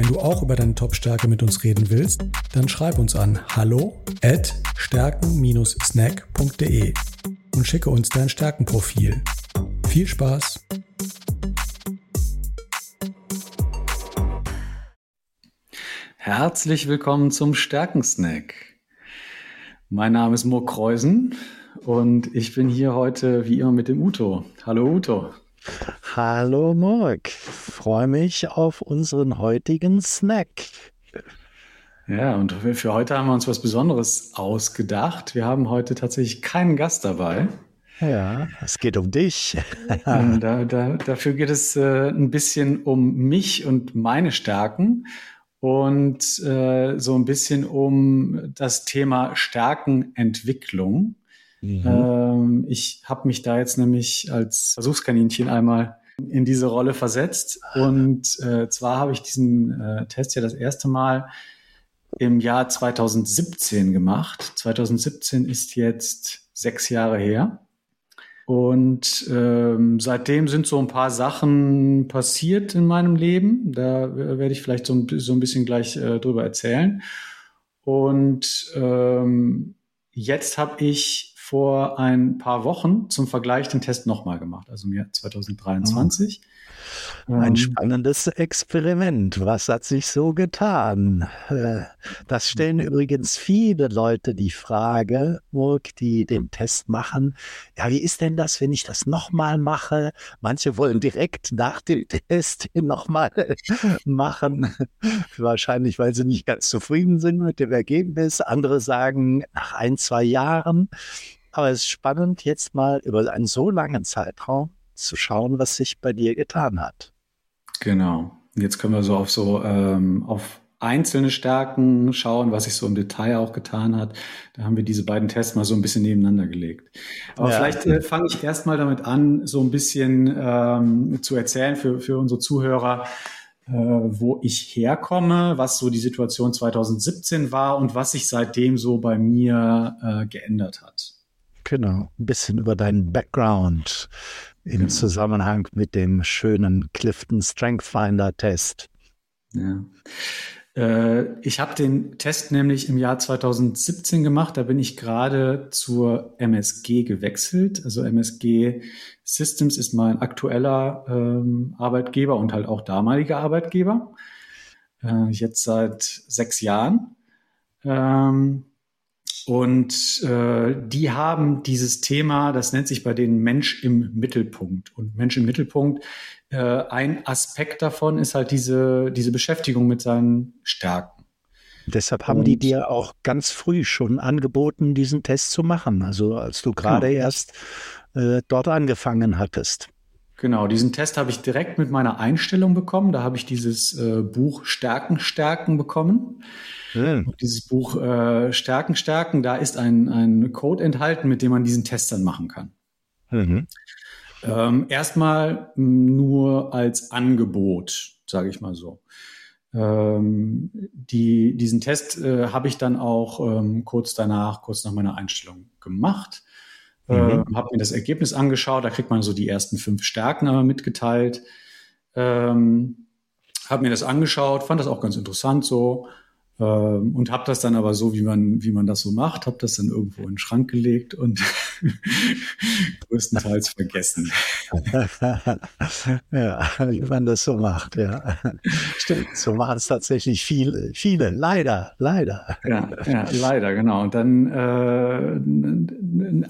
Wenn du auch über deine Top-Stärke mit uns reden willst, dann schreib uns an hallo at stärken-snack.de und schicke uns dein Stärkenprofil. Viel Spaß! Herzlich willkommen zum Stärkensnack. Mein Name ist Mo Kreusen und ich bin hier heute wie immer mit dem Uto. Hallo Uto. Hallo Morg, freue mich auf unseren heutigen Snack. Ja, und für heute haben wir uns was Besonderes ausgedacht. Wir haben heute tatsächlich keinen Gast dabei. Ja, es geht um dich. da, da, dafür geht es äh, ein bisschen um mich und meine Stärken und äh, so ein bisschen um das Thema Stärkenentwicklung. Mhm. Ähm, ich habe mich da jetzt nämlich als Versuchskaninchen einmal in diese Rolle versetzt. Und äh, zwar habe ich diesen äh, Test ja das erste Mal im Jahr 2017 gemacht. 2017 ist jetzt sechs Jahre her. Und ähm, seitdem sind so ein paar Sachen passiert in meinem Leben. Da werde ich vielleicht so ein, so ein bisschen gleich äh, drüber erzählen. Und ähm, jetzt habe ich vor ein paar Wochen zum Vergleich den Test nochmal gemacht, also im Jahr 2023. Ein ähm, spannendes Experiment. Was hat sich so getan? Äh, das stellen übrigens viele Leute die Frage, die den Test machen. Ja, wie ist denn das, wenn ich das nochmal mache? Manche wollen direkt nach dem Test nochmal machen. Wahrscheinlich, weil sie nicht ganz zufrieden sind mit dem Ergebnis. Andere sagen nach ein, zwei Jahren. Aber es ist spannend, jetzt mal über einen so langen Zeitraum zu schauen, was sich bei dir getan hat. Genau. Jetzt können wir so auf so ähm, auf einzelne Stärken schauen, was sich so im Detail auch getan hat. Da haben wir diese beiden Tests mal so ein bisschen nebeneinander gelegt. Aber ja. vielleicht äh, fange ich erstmal damit an, so ein bisschen ähm, zu erzählen für, für unsere Zuhörer, äh, wo ich herkomme, was so die Situation 2017 war und was sich seitdem so bei mir äh, geändert hat. Genau, ein bisschen über deinen Background im genau. Zusammenhang mit dem schönen Clifton Strength Finder Test. Ja. Äh, ich habe den Test nämlich im Jahr 2017 gemacht. Da bin ich gerade zur MSG gewechselt. Also MSG Systems ist mein aktueller ähm, Arbeitgeber und halt auch damaliger Arbeitgeber. Äh, jetzt seit sechs Jahren. Ähm, und äh, die haben dieses Thema, das nennt sich bei denen Mensch im Mittelpunkt. Und Mensch im Mittelpunkt, äh, ein Aspekt davon ist halt diese, diese Beschäftigung mit seinen Stärken. Deshalb haben Und, die dir auch ganz früh schon angeboten, diesen Test zu machen. Also als du gerade genau. erst äh, dort angefangen hattest. Genau, diesen Test habe ich direkt mit meiner Einstellung bekommen. Da habe ich dieses äh, Buch Stärken, Stärken bekommen. Mhm. Dieses Buch äh, Stärken, Stärken, da ist ein, ein Code enthalten, mit dem man diesen Test dann machen kann. Mhm. Ähm, erstmal nur als Angebot, sage ich mal so. Ähm, die, diesen Test äh, habe ich dann auch ähm, kurz danach, kurz nach meiner Einstellung gemacht. Mhm. Äh, habe mir das Ergebnis angeschaut, da kriegt man so die ersten fünf Stärken aber mitgeteilt. Ähm, habe mir das angeschaut, fand das auch ganz interessant so und habe das dann aber so, wie man, wie man das so macht, habe das dann irgendwo in den Schrank gelegt und größtenteils vergessen. ja, wie man das so macht, ja. Stimmt, so machen es tatsächlich viele, viele, leider, leider. Ja, ja leider, genau. Und dann äh,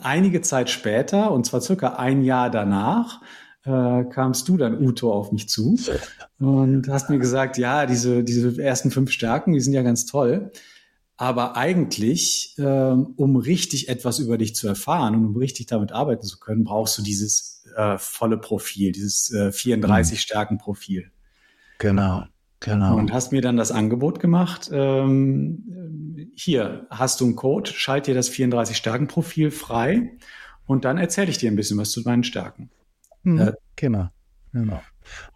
einige Zeit später, und zwar circa ein Jahr danach, äh, kamst du dann, Uto, auf mich zu und hast mir gesagt, ja, diese, diese ersten fünf Stärken, die sind ja ganz toll. Aber eigentlich, ähm, um richtig etwas über dich zu erfahren und um richtig damit arbeiten zu können, brauchst du dieses äh, volle Profil, dieses äh, 34 mhm. Stärken Profil. Genau, genau. Und hast mir dann das Angebot gemacht. Ähm, hier hast du einen Code, schalt dir das 34-Stärken-Profil frei und dann erzähle ich dir ein bisschen was zu meinen Stärken. Mhm, äh, genau. genau.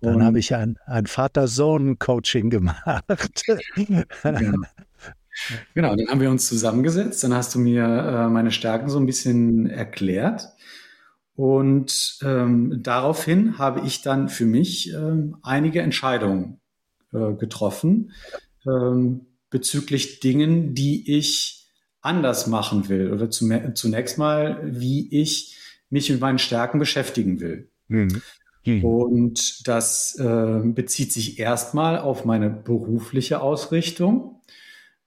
Dann habe ich ein, ein Vater-Sohn-Coaching gemacht. genau. genau, dann haben wir uns zusammengesetzt, dann hast du mir äh, meine Stärken so ein bisschen erklärt. Und ähm, daraufhin habe ich dann für mich ähm, einige Entscheidungen äh, getroffen ähm, bezüglich Dingen, die ich anders machen will oder zunächst mal, wie ich mich mit meinen Stärken beschäftigen will. Mhm. Mhm. Und das äh, bezieht sich erstmal auf meine berufliche Ausrichtung.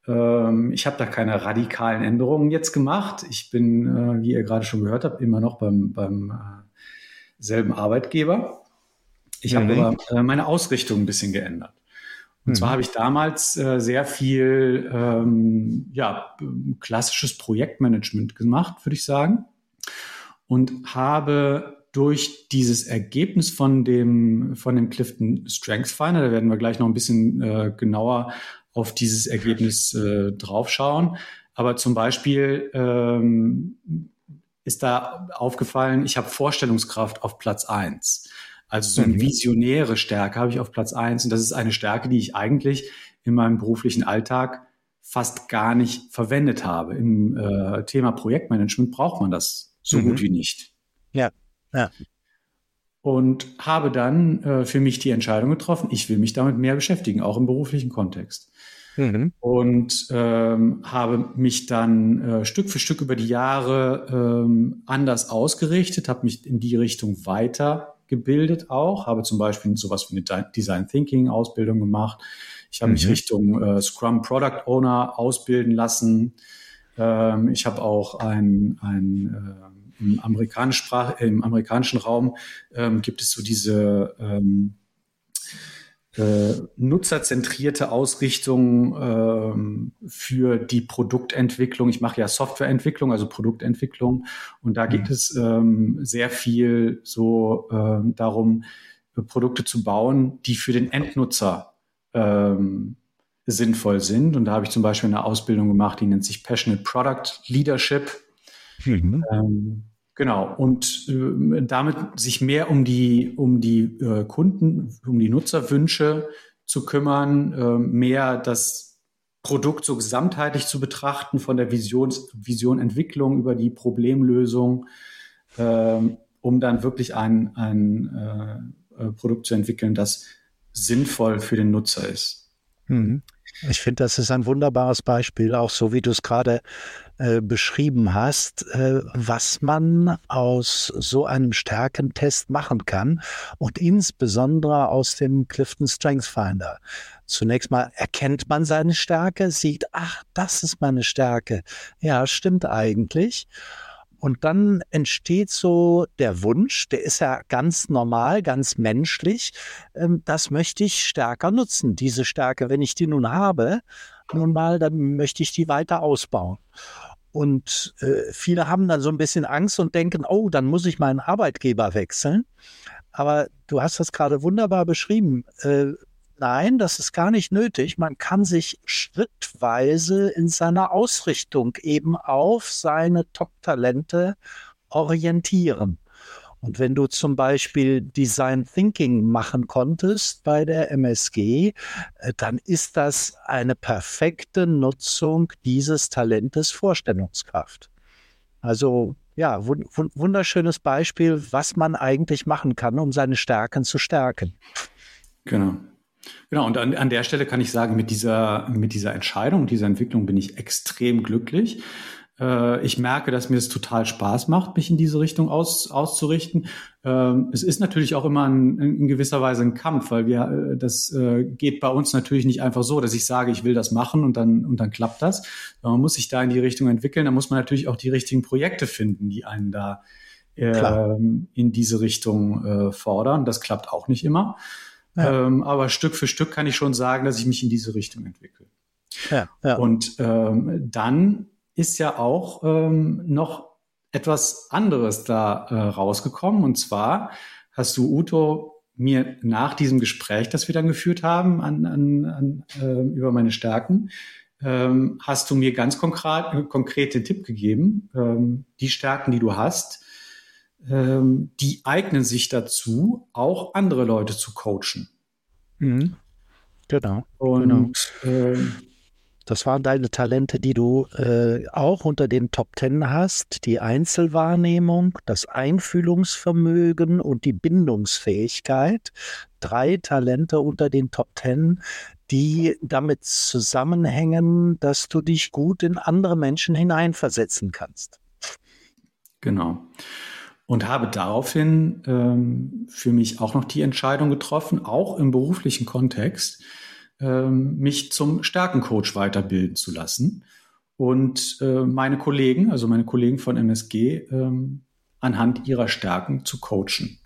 Ähm, ich habe da keine radikalen Änderungen jetzt gemacht. Ich bin, äh, wie ihr gerade schon gehört habt, immer noch beim, beim äh, selben Arbeitgeber. Ich mhm. habe aber äh, meine Ausrichtung ein bisschen geändert. Und mhm. zwar habe ich damals äh, sehr viel ähm, ja, klassisches Projektmanagement gemacht, würde ich sagen. Und habe durch dieses Ergebnis von dem, von dem Clifton Strengths Finder, da werden wir gleich noch ein bisschen äh, genauer auf dieses Ergebnis äh, draufschauen. Aber zum Beispiel ähm, ist da aufgefallen, ich habe Vorstellungskraft auf Platz eins. Also so eine mhm. visionäre Stärke habe ich auf Platz eins und das ist eine Stärke, die ich eigentlich in meinem beruflichen Alltag fast gar nicht verwendet habe. Im äh, Thema Projektmanagement braucht man das so mhm. gut wie nicht. Ja, ja. Und habe dann äh, für mich die Entscheidung getroffen, ich will mich damit mehr beschäftigen, auch im beruflichen Kontext. Mhm. Und ähm, habe mich dann äh, Stück für Stück über die Jahre ähm, anders ausgerichtet, habe mich in die Richtung weitergebildet auch, habe zum Beispiel sowas wie eine Design Thinking Ausbildung gemacht. Ich habe mhm. mich Richtung äh, Scrum Product Owner ausbilden lassen. Ähm, ich habe auch ein, ein äh, im, Amerikanischsprach, im amerikanischen Raum ähm, gibt es so diese ähm, äh, nutzerzentrierte Ausrichtung ähm, für die Produktentwicklung. Ich mache ja Softwareentwicklung, also Produktentwicklung. Und da geht mhm. es ähm, sehr viel so ähm, darum, Produkte zu bauen, die für den Endnutzer ähm, sinnvoll sind. Und da habe ich zum Beispiel eine Ausbildung gemacht, die nennt sich Passionate Product Leadership. Mhm. Ähm, genau. Und äh, damit sich mehr um die, um die äh, Kunden, um die Nutzerwünsche zu kümmern, äh, mehr das Produkt so gesamtheitlich zu betrachten, von der Visions, Visionentwicklung über die Problemlösung, ähm, um dann wirklich ein, ein äh, äh, Produkt zu entwickeln, das sinnvoll für den Nutzer ist. Mhm. Ich finde, das ist ein wunderbares Beispiel, auch so wie du es gerade äh, beschrieben hast, äh, was man aus so einem Stärkentest machen kann und insbesondere aus dem Clifton Strength Finder. Zunächst mal erkennt man seine Stärke, sieht, ach, das ist meine Stärke. Ja, stimmt eigentlich. Und dann entsteht so der Wunsch, der ist ja ganz normal, ganz menschlich, ähm, das möchte ich stärker nutzen. Diese Stärke, wenn ich die nun habe, nun mal, dann möchte ich die weiter ausbauen. Und äh, viele haben dann so ein bisschen Angst und denken, oh, dann muss ich meinen Arbeitgeber wechseln. Aber du hast das gerade wunderbar beschrieben. Äh, Nein, das ist gar nicht nötig. Man kann sich schrittweise in seiner Ausrichtung eben auf seine Top-Talente orientieren. Und wenn du zum Beispiel Design Thinking machen konntest bei der MSG, äh, dann ist das eine perfekte Nutzung dieses Talentes Vorstellungskraft. Also ja, wunderschönes Beispiel, was man eigentlich machen kann, um seine Stärken zu stärken. Genau. Genau, und an, an der Stelle kann ich sagen, mit dieser, mit dieser Entscheidung, dieser Entwicklung bin ich extrem glücklich. Äh, ich merke, dass mir es total Spaß macht, mich in diese Richtung aus, auszurichten. Ähm, es ist natürlich auch immer ein, in gewisser Weise ein Kampf, weil wir, äh, das äh, geht bei uns natürlich nicht einfach so, dass ich sage, ich will das machen und dann, und dann klappt das. Man muss sich da in die Richtung entwickeln. Da muss man natürlich auch die richtigen Projekte finden, die einen da ähm, in diese Richtung äh, fordern. Das klappt auch nicht immer. Ja. Ähm, aber Stück für Stück kann ich schon sagen, dass ich mich in diese Richtung entwickle. Ja, ja. Und ähm, dann ist ja auch ähm, noch etwas anderes da äh, rausgekommen. Und zwar hast du, Uto, mir nach diesem Gespräch, das wir dann geführt haben an, an, an, äh, über meine Stärken, ähm, hast du mir ganz konkret, konkret den Tipp gegeben, ähm, die Stärken, die du hast, ähm, die eignen sich dazu, auch andere Leute zu coachen. Mhm. Genau. Und genau. Ähm, das waren deine Talente, die du äh, auch unter den Top Ten hast. Die Einzelwahrnehmung, das Einfühlungsvermögen und die Bindungsfähigkeit. Drei Talente unter den Top Ten, die damit zusammenhängen, dass du dich gut in andere Menschen hineinversetzen kannst. Genau. Und habe daraufhin ähm, für mich auch noch die Entscheidung getroffen, auch im beruflichen Kontext, ähm, mich zum Stärkencoach weiterbilden zu lassen und äh, meine Kollegen, also meine Kollegen von MSG, ähm, anhand ihrer Stärken zu coachen.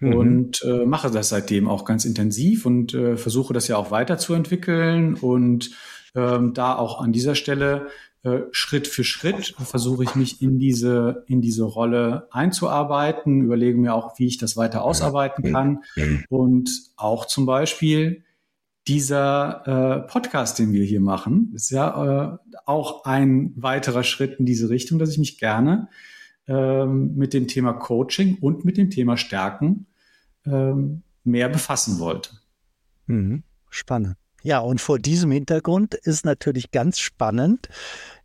Mhm. Und äh, mache das seitdem auch ganz intensiv und äh, versuche das ja auch weiterzuentwickeln und ähm, da auch an dieser Stelle äh, Schritt für Schritt versuche ich mich in diese, in diese Rolle einzuarbeiten, überlege mir auch, wie ich das weiter ausarbeiten kann und auch zum Beispiel dieser äh, Podcast, den wir hier machen, ist ja äh, auch ein weiterer Schritt in diese Richtung, dass ich mich gerne ähm, mit dem Thema Coaching und mit dem Thema Stärken ähm, mehr befassen wollte. Mhm. Spannend. Ja, und vor diesem Hintergrund ist natürlich ganz spannend,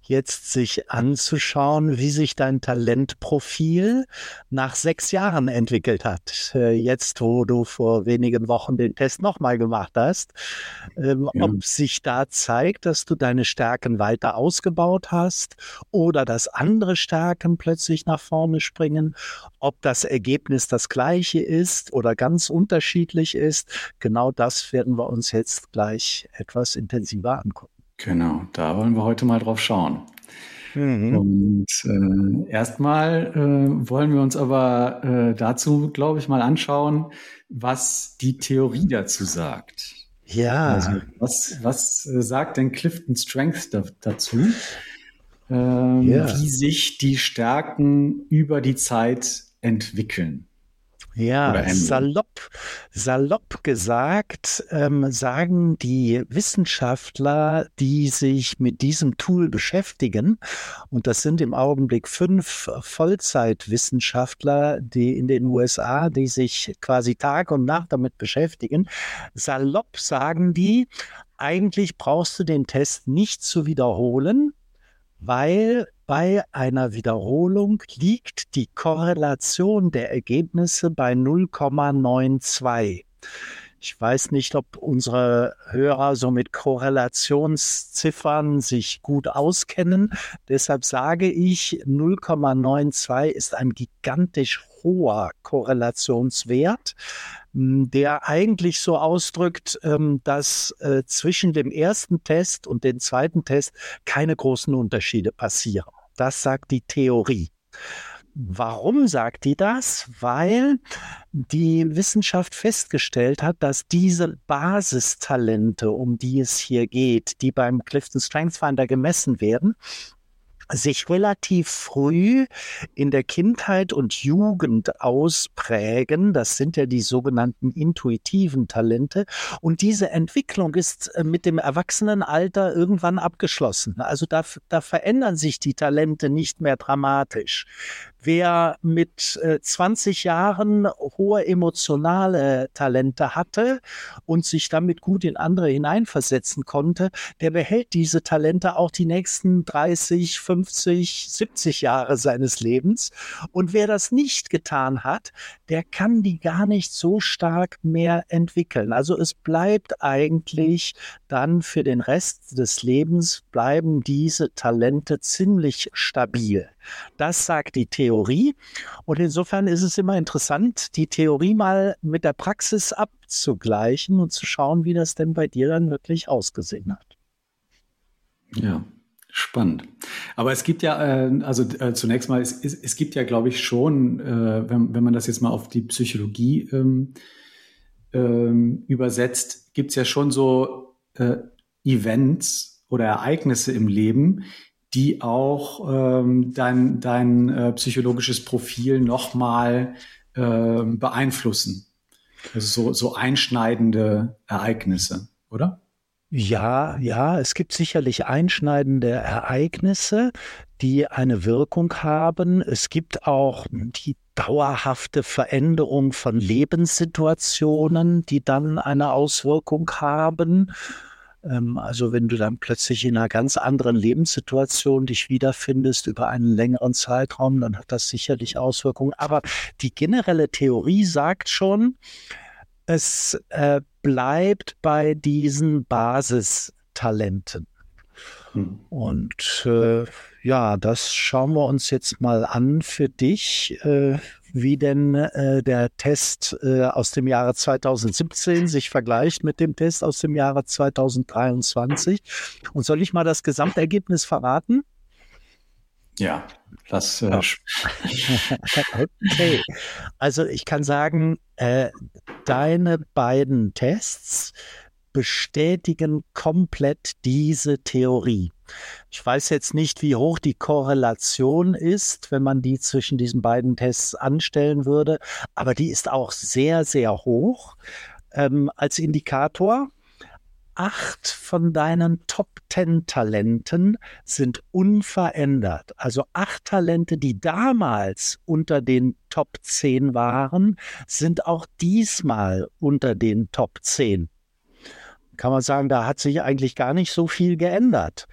jetzt sich anzuschauen, wie sich dein Talentprofil nach sechs Jahren entwickelt hat. Äh, jetzt, wo du vor wenigen Wochen den Test nochmal gemacht hast, ähm, ja. ob sich da zeigt, dass du deine Stärken weiter ausgebaut hast oder dass andere Stärken plötzlich nach vorne springen, ob das Ergebnis das gleiche ist oder ganz unterschiedlich ist. Genau das werden wir uns jetzt gleich etwas intensiver angucken. Genau, da wollen wir heute mal drauf schauen. Mhm. Und äh, erstmal äh, wollen wir uns aber äh, dazu, glaube ich, mal anschauen, was die Theorie dazu sagt. Ja. Also was, was äh, sagt denn Clifton Strength da, dazu? Ähm, ja. Wie sich die Stärken über die Zeit entwickeln. Ja, salopp, salopp gesagt, ähm, sagen die Wissenschaftler, die sich mit diesem Tool beschäftigen, und das sind im Augenblick fünf Vollzeitwissenschaftler, die in den USA, die sich quasi Tag und Nacht damit beschäftigen, salopp sagen die, eigentlich brauchst du den Test nicht zu wiederholen, weil bei einer Wiederholung liegt die Korrelation der Ergebnisse bei 0,92. Ich weiß nicht, ob unsere Hörer so mit Korrelationsziffern sich gut auskennen. Deshalb sage ich, 0,92 ist ein gigantisch hoher Korrelationswert, der eigentlich so ausdrückt, ähm, dass äh, zwischen dem ersten Test und dem zweiten Test keine großen Unterschiede passieren. Das sagt die Theorie. Warum sagt die das? Weil die Wissenschaft festgestellt hat, dass diese Basistalente, um die es hier geht, die beim Clifton Strengths Finder gemessen werden, sich relativ früh in der Kindheit und Jugend ausprägen. Das sind ja die sogenannten intuitiven Talente. Und diese Entwicklung ist äh, mit dem Erwachsenenalter irgendwann abgeschlossen. Also da, da verändern sich die Talente nicht mehr dramatisch. Wer mit äh, 20 Jahren hohe emotionale Talente hatte und sich damit gut in andere hineinversetzen konnte, der behält diese Talente auch die nächsten 30, 50, 70 Jahre seines Lebens. Und wer das nicht getan hat, der kann die gar nicht so stark mehr entwickeln. Also es bleibt eigentlich dann für den Rest des Lebens bleiben diese Talente ziemlich stabil. Das sagt die Theorie. Und insofern ist es immer interessant, die Theorie mal mit der Praxis abzugleichen und zu schauen, wie das denn bei dir dann wirklich ausgesehen hat. Ja, Spannend. Aber es gibt ja, äh, also äh, zunächst mal, es, es, gibt ja, glaube ich, schon, äh, wenn, wenn man das jetzt mal auf die Psychologie ähm, ähm, übersetzt, gibt es ja schon so äh, Events oder Ereignisse im Leben, die auch ähm, dein, dein äh, psychologisches Profil nochmal äh, beeinflussen. Also so, so einschneidende Ereignisse, oder? Ja, ja, es gibt sicherlich einschneidende Ereignisse, die eine Wirkung haben. Es gibt auch die dauerhafte Veränderung von Lebenssituationen, die dann eine Auswirkung haben. Ähm, also wenn du dann plötzlich in einer ganz anderen Lebenssituation dich wiederfindest über einen längeren Zeitraum, dann hat das sicherlich Auswirkungen. Aber die generelle Theorie sagt schon, es äh, bleibt bei diesen Basistalenten. Hm. Und äh, ja, das schauen wir uns jetzt mal an für dich, äh, wie denn äh, der Test äh, aus dem Jahre 2017 sich vergleicht mit dem Test aus dem Jahre 2023. Und soll ich mal das Gesamtergebnis verraten? Ja, das. Äh, okay. Also ich kann sagen, äh, deine beiden Tests bestätigen komplett diese Theorie. Ich weiß jetzt nicht, wie hoch die Korrelation ist, wenn man die zwischen diesen beiden Tests anstellen würde, aber die ist auch sehr, sehr hoch ähm, als Indikator acht von deinen Top Ten Talenten sind unverändert. Also acht Talente, die damals unter den Top 10 waren, sind auch diesmal unter den Top 10. Kann man sagen, da hat sich eigentlich gar nicht so viel geändert.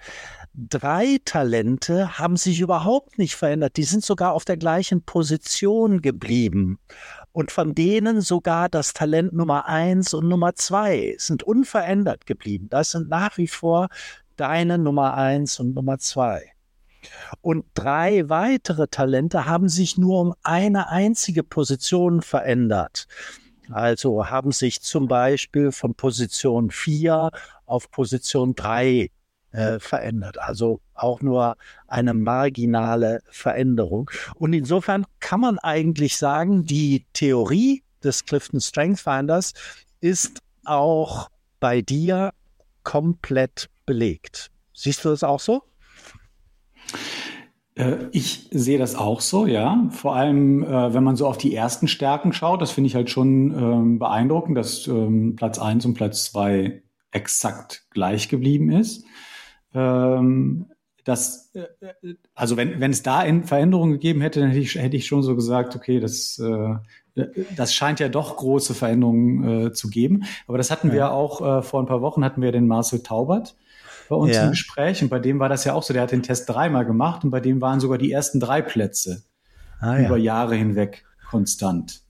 Drei Talente haben sich überhaupt nicht verändert. Die sind sogar auf der gleichen Position geblieben und von denen sogar das Talent Nummer eins und Nummer zwei sind unverändert geblieben. Das sind nach wie vor deine Nummer eins und Nummer zwei. Und drei weitere Talente haben sich nur um eine einzige Position verändert. Also haben sich zum Beispiel von Position 4 auf Position 3 äh, verändert. Also auch nur eine marginale Veränderung. Und insofern kann man eigentlich sagen, die Theorie des Clifton Strength Finders ist auch bei dir komplett belegt. Siehst du das auch so? Äh, ich sehe das auch so, ja. Vor allem, äh, wenn man so auf die ersten Stärken schaut, das finde ich halt schon ähm, beeindruckend, dass ähm, Platz eins und Platz zwei exakt gleich geblieben ist. Ähm, das, äh, also wenn, wenn es da in Veränderungen gegeben hätte, dann hätte ich, hätte ich schon so gesagt, okay, das, äh, das scheint ja doch große Veränderungen äh, zu geben. Aber das hatten ja. wir auch äh, vor ein paar Wochen hatten wir den Marcel Taubert bei uns ja. im Gespräch und bei dem war das ja auch so. Der hat den Test dreimal gemacht und bei dem waren sogar die ersten drei Plätze ah, über Jahre hinweg konstant.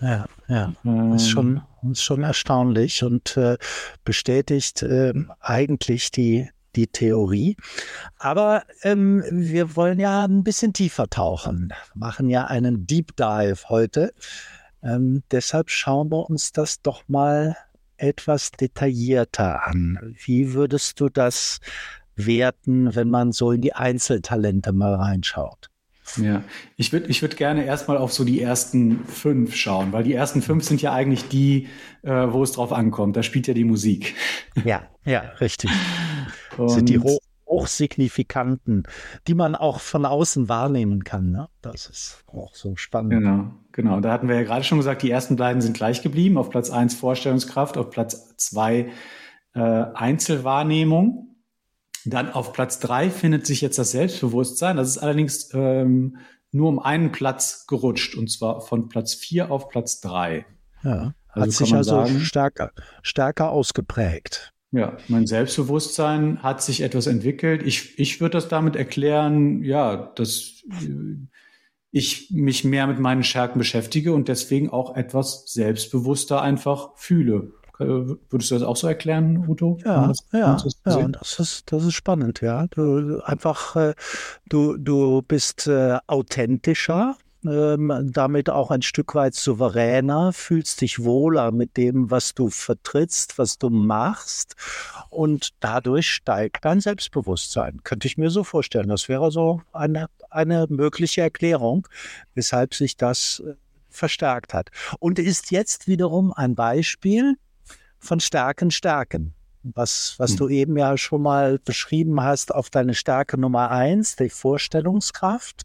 Ja, ja, ähm, ist schon, ist schon erstaunlich und äh, bestätigt äh, eigentlich die die Theorie. Aber ähm, wir wollen ja ein bisschen tiefer tauchen, machen ja einen Deep Dive heute. Ähm, deshalb schauen wir uns das doch mal etwas detaillierter an. Wie würdest du das werten, wenn man so in die Einzeltalente mal reinschaut? Ja, ich würde ich würd gerne erstmal auf so die ersten fünf schauen, weil die ersten fünf sind ja eigentlich die, äh, wo es drauf ankommt. Da spielt ja die Musik. Ja, ja, richtig. Und sind die hoch, hochsignifikanten, die man auch von außen wahrnehmen kann. Ne? Das ist auch so spannend. Genau, genau. Da hatten wir ja gerade schon gesagt, die ersten beiden sind gleich geblieben. Auf Platz eins Vorstellungskraft, auf Platz zwei äh, Einzelwahrnehmung. Dann auf Platz drei findet sich jetzt das Selbstbewusstsein. Das ist allerdings ähm, nur um einen Platz gerutscht und zwar von Platz vier auf Platz drei. Ja, also hat sich also sagen, stärker, stärker ausgeprägt. Ja, mein Selbstbewusstsein hat sich etwas entwickelt. Ich, ich würde das damit erklären, ja, dass ich mich mehr mit meinen Stärken beschäftige und deswegen auch etwas selbstbewusster einfach fühle. Würdest du das auch so erklären, Udo? Ja, das, ja, das, ja das, ist, das ist spannend, ja. Du einfach, äh, du, du bist äh, authentischer, ähm, damit auch ein Stück weit souveräner, fühlst dich wohler mit dem, was du vertrittst, was du machst und dadurch steigt dein Selbstbewusstsein. Könnte ich mir so vorstellen. Das wäre so eine, eine mögliche Erklärung, weshalb sich das äh, verstärkt hat. Und ist jetzt wiederum ein Beispiel von Stärken, Stärken was, was hm. du eben ja schon mal beschrieben hast auf deine Stärke Nummer eins, die Vorstellungskraft.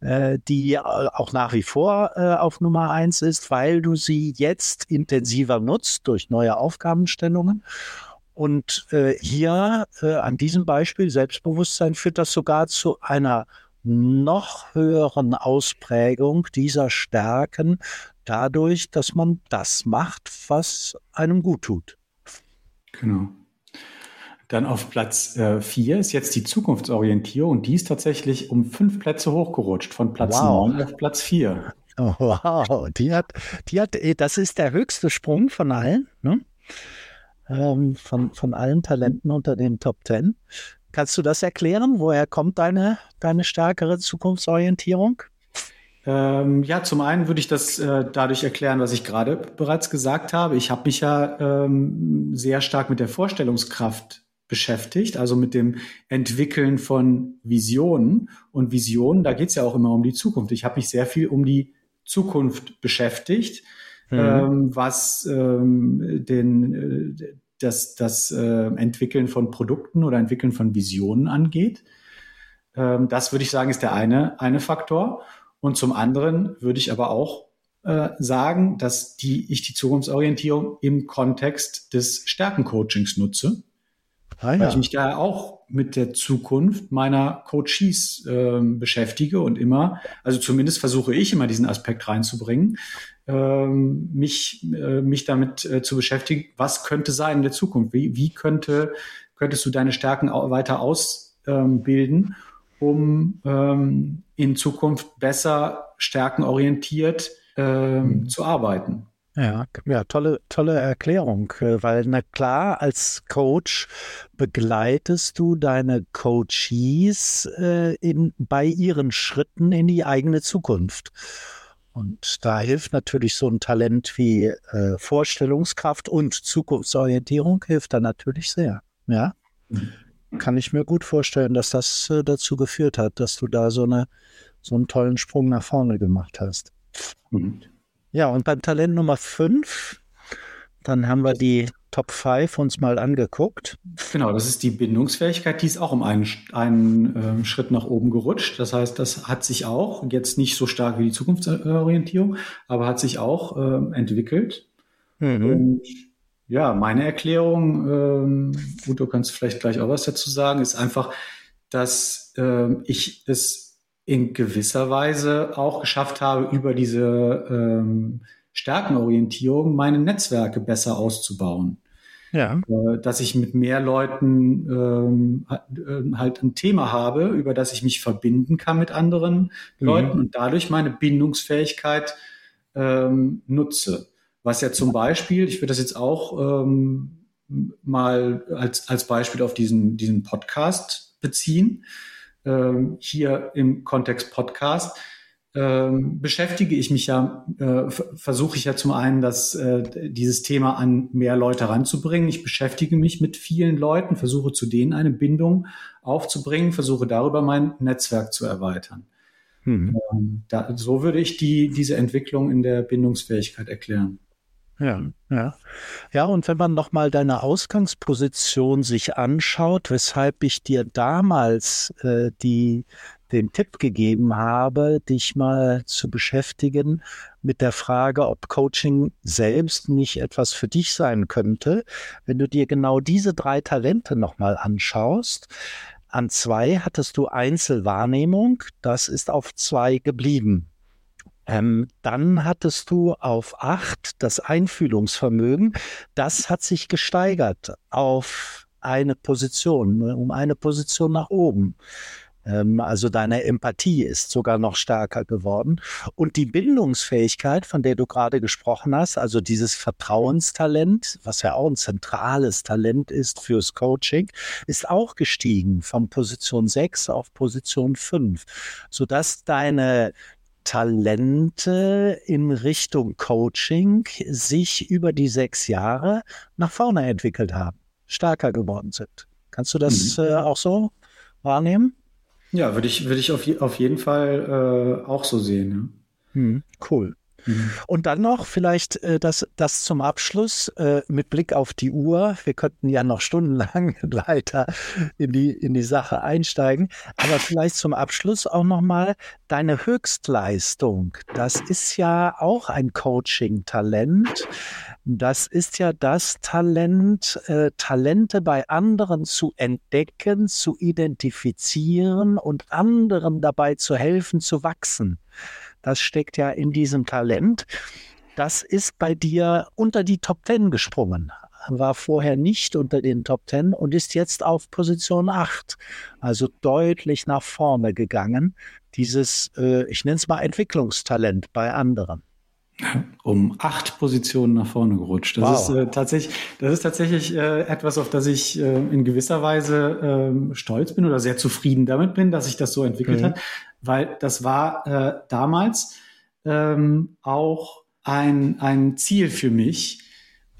Äh, die auch nach wie vor äh, auf Nummer eins ist, weil du sie jetzt intensiver nutzt durch neue Aufgabenstellungen. Und äh, hier äh, an diesem Beispiel Selbstbewusstsein führt das sogar zu einer noch höheren Ausprägung dieser Stärken dadurch, dass man das macht, was einem gut tut. Genau. Dann auf Platz äh, vier ist jetzt die Zukunftsorientierung. Die ist tatsächlich um fünf Plätze hochgerutscht, von Platz wow. 9 auf Platz vier. Oh, wow, die hat, die hat, eh, das ist der höchste Sprung von allen, ne? ähm, von, von allen Talenten unter den Top Ten. Kannst du das erklären? Woher kommt deine, deine stärkere Zukunftsorientierung? Ähm, ja, zum einen würde ich das äh, dadurch erklären, was ich gerade bereits gesagt habe. Ich habe mich ja ähm, sehr stark mit der Vorstellungskraft beschäftigt, also mit dem Entwickeln von Visionen. Und Visionen, da geht es ja auch immer um die Zukunft. Ich habe mich sehr viel um die Zukunft beschäftigt, mhm. ähm, was ähm, den, äh, das, das äh, Entwickeln von Produkten oder Entwickeln von Visionen angeht. Ähm, das würde ich sagen, ist der eine, eine Faktor. Und zum anderen würde ich aber auch äh, sagen, dass die, ich die Zukunftsorientierung im Kontext des Stärkencoachings nutze. Ah, ja. Weil ich mich da auch mit der Zukunft meiner Coaches äh, beschäftige und immer, also zumindest versuche ich immer diesen Aspekt reinzubringen, äh, mich, äh, mich damit äh, zu beschäftigen, was könnte sein in der Zukunft? Wie, wie könnte, könntest du deine Stärken weiter ausbilden? um ähm, in Zukunft besser stärkenorientiert ähm, mhm. zu arbeiten. Ja, ja, tolle, tolle Erklärung, äh, weil na klar, als Coach begleitest du deine Coaches äh, in, bei ihren Schritten in die eigene Zukunft. Und da hilft natürlich so ein Talent wie äh, Vorstellungskraft und Zukunftsorientierung hilft da natürlich sehr. Ja. Mhm kann ich mir gut vorstellen, dass das äh, dazu geführt hat, dass du da so, eine, so einen tollen Sprung nach vorne gemacht hast. Mhm. Ja, und beim Talent Nummer 5, dann haben wir die Top 5 uns mal angeguckt. Genau, das ist die Bindungsfähigkeit, die ist auch um einen, einen äh, Schritt nach oben gerutscht. Das heißt, das hat sich auch, jetzt nicht so stark wie die Zukunftsorientierung, aber hat sich auch äh, entwickelt. Mhm. Und ja, meine Erklärung, ähm, gut, du kannst vielleicht gleich auch was dazu sagen, ist einfach, dass ähm, ich es in gewisser Weise auch geschafft habe, über diese ähm, Stärkenorientierung meine Netzwerke besser auszubauen. Ja. Äh, dass ich mit mehr Leuten ähm, äh, halt ein Thema habe, über das ich mich verbinden kann mit anderen mhm. Leuten und dadurch meine Bindungsfähigkeit ähm, nutze. Was ja zum Beispiel, ich würde das jetzt auch ähm, mal als, als Beispiel auf diesen, diesen Podcast beziehen. Ähm, hier im Kontext Podcast ähm, beschäftige ich mich ja, äh, versuche ich ja zum einen, das, äh, dieses Thema an mehr Leute ranzubringen. Ich beschäftige mich mit vielen Leuten, versuche zu denen eine Bindung aufzubringen, versuche darüber mein Netzwerk zu erweitern. Hm. Ähm, da, so würde ich die, diese Entwicklung in der Bindungsfähigkeit erklären. Ja, ja. Ja, und wenn man nochmal deine Ausgangsposition sich anschaut, weshalb ich dir damals äh, die, den Tipp gegeben habe, dich mal zu beschäftigen mit der Frage, ob Coaching selbst nicht etwas für dich sein könnte, wenn du dir genau diese drei Talente nochmal anschaust. An zwei hattest du Einzelwahrnehmung, das ist auf zwei geblieben. Ähm, dann hattest du auf acht das Einfühlungsvermögen. Das hat sich gesteigert auf eine Position, ne, um eine Position nach oben. Ähm, also deine Empathie ist sogar noch stärker geworden. Und die Bindungsfähigkeit, von der du gerade gesprochen hast, also dieses Vertrauenstalent, was ja auch ein zentrales Talent ist fürs Coaching, ist auch gestiegen von Position 6 auf Position 5, sodass deine Talente in Richtung Coaching sich über die sechs Jahre nach vorne entwickelt haben, stärker geworden sind. Kannst du das mhm. äh, auch so wahrnehmen? Ja, würde ich, würde ich auf, je, auf jeden Fall äh, auch so sehen. Ja. Mhm, cool. Mhm. Und dann noch vielleicht äh, das, das zum Abschluss äh, mit Blick auf die Uhr. Wir könnten ja noch stundenlang weiter in die, in die Sache einsteigen. Aber vielleicht zum Abschluss auch nochmal deine Höchstleistung. Das ist ja auch ein Coaching-Talent. Das ist ja das Talent, äh, Talente bei anderen zu entdecken, zu identifizieren und anderen dabei zu helfen, zu wachsen. Das steckt ja in diesem Talent. Das ist bei dir unter die Top Ten gesprungen war vorher nicht unter den Top Ten und ist jetzt auf Position 8. Also deutlich nach vorne gegangen. Dieses, äh, ich nenne es mal Entwicklungstalent bei anderen um acht Positionen nach vorne gerutscht. Das wow. ist äh, tatsächlich, das ist tatsächlich äh, etwas, auf das ich äh, in gewisser Weise äh, stolz bin oder sehr zufrieden damit bin, dass sich das so entwickelt mhm. hat, weil das war äh, damals ähm, auch ein ein Ziel für mich,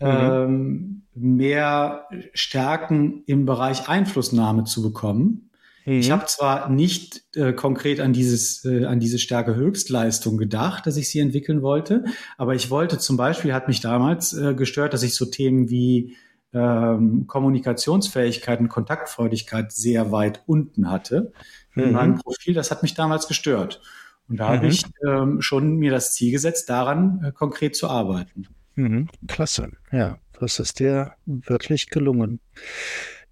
mhm. ähm, mehr Stärken im Bereich Einflussnahme zu bekommen. Mhm. Ich habe zwar nicht äh, konkret an dieses äh, an diese starke Höchstleistung gedacht, dass ich sie entwickeln wollte, aber ich wollte zum Beispiel hat mich damals äh, gestört, dass ich so Themen wie ähm, Kommunikationsfähigkeit und Kontaktfreudigkeit sehr weit unten hatte in mhm. meinem Profil. Das hat mich damals gestört. Und da mhm. habe ich ähm, schon mir das Ziel gesetzt, daran äh, konkret zu arbeiten. Mhm. Klasse, ja, das ist dir wirklich gelungen.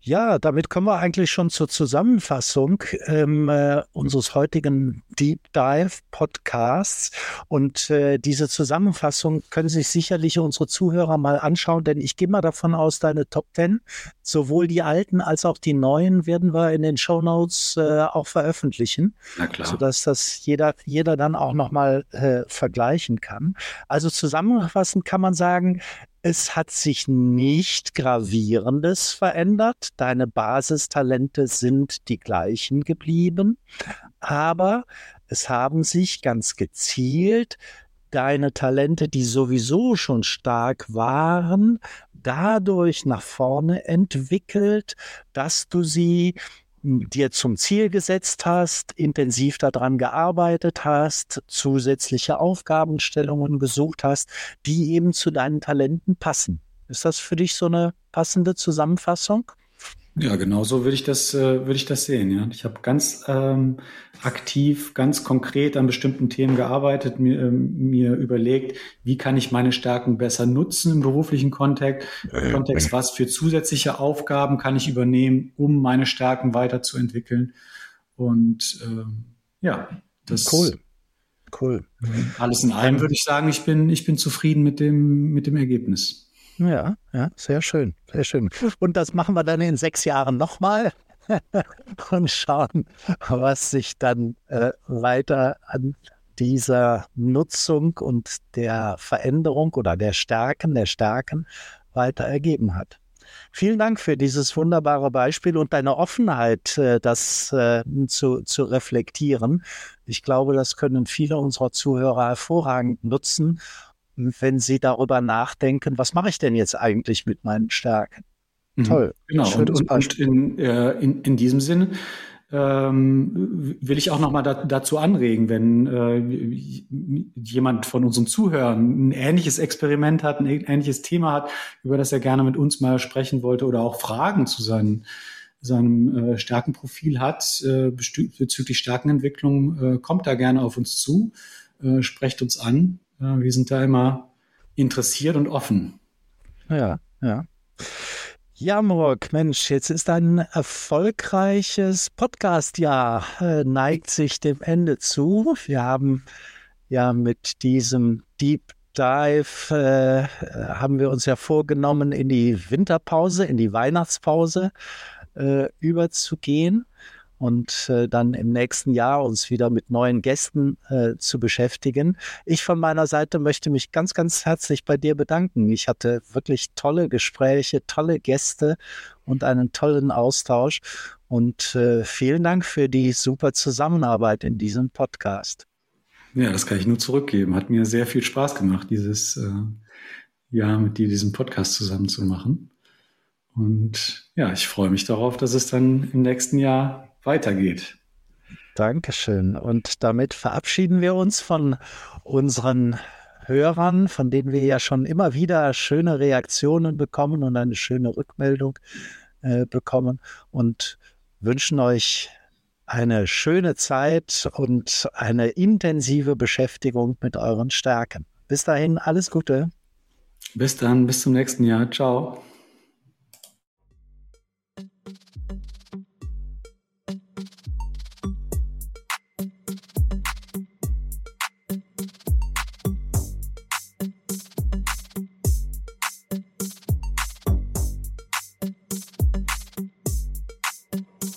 Ja, damit kommen wir eigentlich schon zur Zusammenfassung ähm, äh, unseres heutigen Deep Dive Podcasts. Und äh, diese Zusammenfassung können sich sicherlich unsere Zuhörer mal anschauen, denn ich gehe mal davon aus, deine Top Ten, sowohl die alten als auch die neuen, werden wir in den Show Notes äh, auch veröffentlichen, Na klar. sodass das jeder, jeder dann auch nochmal äh, vergleichen kann. Also zusammenfassend kann man sagen, es hat sich nicht gravierendes verändert. Deine Basistalente sind die gleichen geblieben, aber es haben sich ganz gezielt deine Talente, die sowieso schon stark waren, dadurch nach vorne entwickelt, dass du sie dir zum Ziel gesetzt hast, intensiv daran gearbeitet hast, zusätzliche Aufgabenstellungen gesucht hast, die eben zu deinen Talenten passen. Ist das für dich so eine passende Zusammenfassung? Ja, genau so würde ich das, äh, würde ich das sehen. Ja, ich habe ganz ähm, aktiv, ganz konkret an bestimmten Themen gearbeitet, mir, ähm, mir überlegt, wie kann ich meine Stärken besser nutzen im beruflichen Kontext, äh, Kontext, äh. was für zusätzliche Aufgaben kann ich übernehmen, um meine Stärken weiterzuentwickeln. Und ähm, ja, das cool. Cool. Alles in allem würde ich sagen, ich bin, ich bin zufrieden mit dem, mit dem Ergebnis. Ja, ja, sehr schön, sehr schön. Und das machen wir dann in sechs Jahren nochmal und schauen, was sich dann äh, weiter an dieser Nutzung und der Veränderung oder der Stärken, der Stärken weiter ergeben hat. Vielen Dank für dieses wunderbare Beispiel und deine Offenheit, äh, das äh, zu, zu reflektieren. Ich glaube, das können viele unserer Zuhörer hervorragend nutzen wenn sie darüber nachdenken, was mache ich denn jetzt eigentlich mit meinen Stärken? Mhm. Toll. Genau. Und, und, und in, äh, in, in diesem Sinne ähm, will ich auch nochmal da, dazu anregen, wenn äh, jemand von unseren Zuhörern ein ähnliches Experiment hat, ein ähnliches Thema hat, über das er gerne mit uns mal sprechen wollte oder auch Fragen zu seinen, seinem äh, Stärkenprofil hat äh, bezüglich Stärkenentwicklung, äh, kommt da gerne auf uns zu, äh, sprecht uns an. Wir sind da immer interessiert und offen. Ja, ja. Ja, Morg, Mensch, jetzt ist ein erfolgreiches Podcast-Jahr, äh, neigt sich dem Ende zu. Wir haben ja mit diesem Deep Dive, äh, haben wir uns ja vorgenommen, in die Winterpause, in die Weihnachtspause äh, überzugehen und äh, dann im nächsten Jahr uns wieder mit neuen Gästen äh, zu beschäftigen. Ich von meiner Seite möchte mich ganz, ganz herzlich bei dir bedanken. Ich hatte wirklich tolle Gespräche, tolle Gäste und einen tollen Austausch. Und äh, vielen Dank für die super Zusammenarbeit in diesem Podcast. Ja, das kann ich nur zurückgeben. Hat mir sehr viel Spaß gemacht, dieses äh, Jahr mit dir diesen Podcast zusammen zu machen. Und ja, ich freue mich darauf, dass es dann im nächsten Jahr weitergeht. Dankeschön. Und damit verabschieden wir uns von unseren Hörern, von denen wir ja schon immer wieder schöne Reaktionen bekommen und eine schöne Rückmeldung äh, bekommen und wünschen euch eine schöne Zeit und eine intensive Beschäftigung mit euren Stärken. Bis dahin, alles Gute. Bis dann, bis zum nächsten Jahr. Ciao.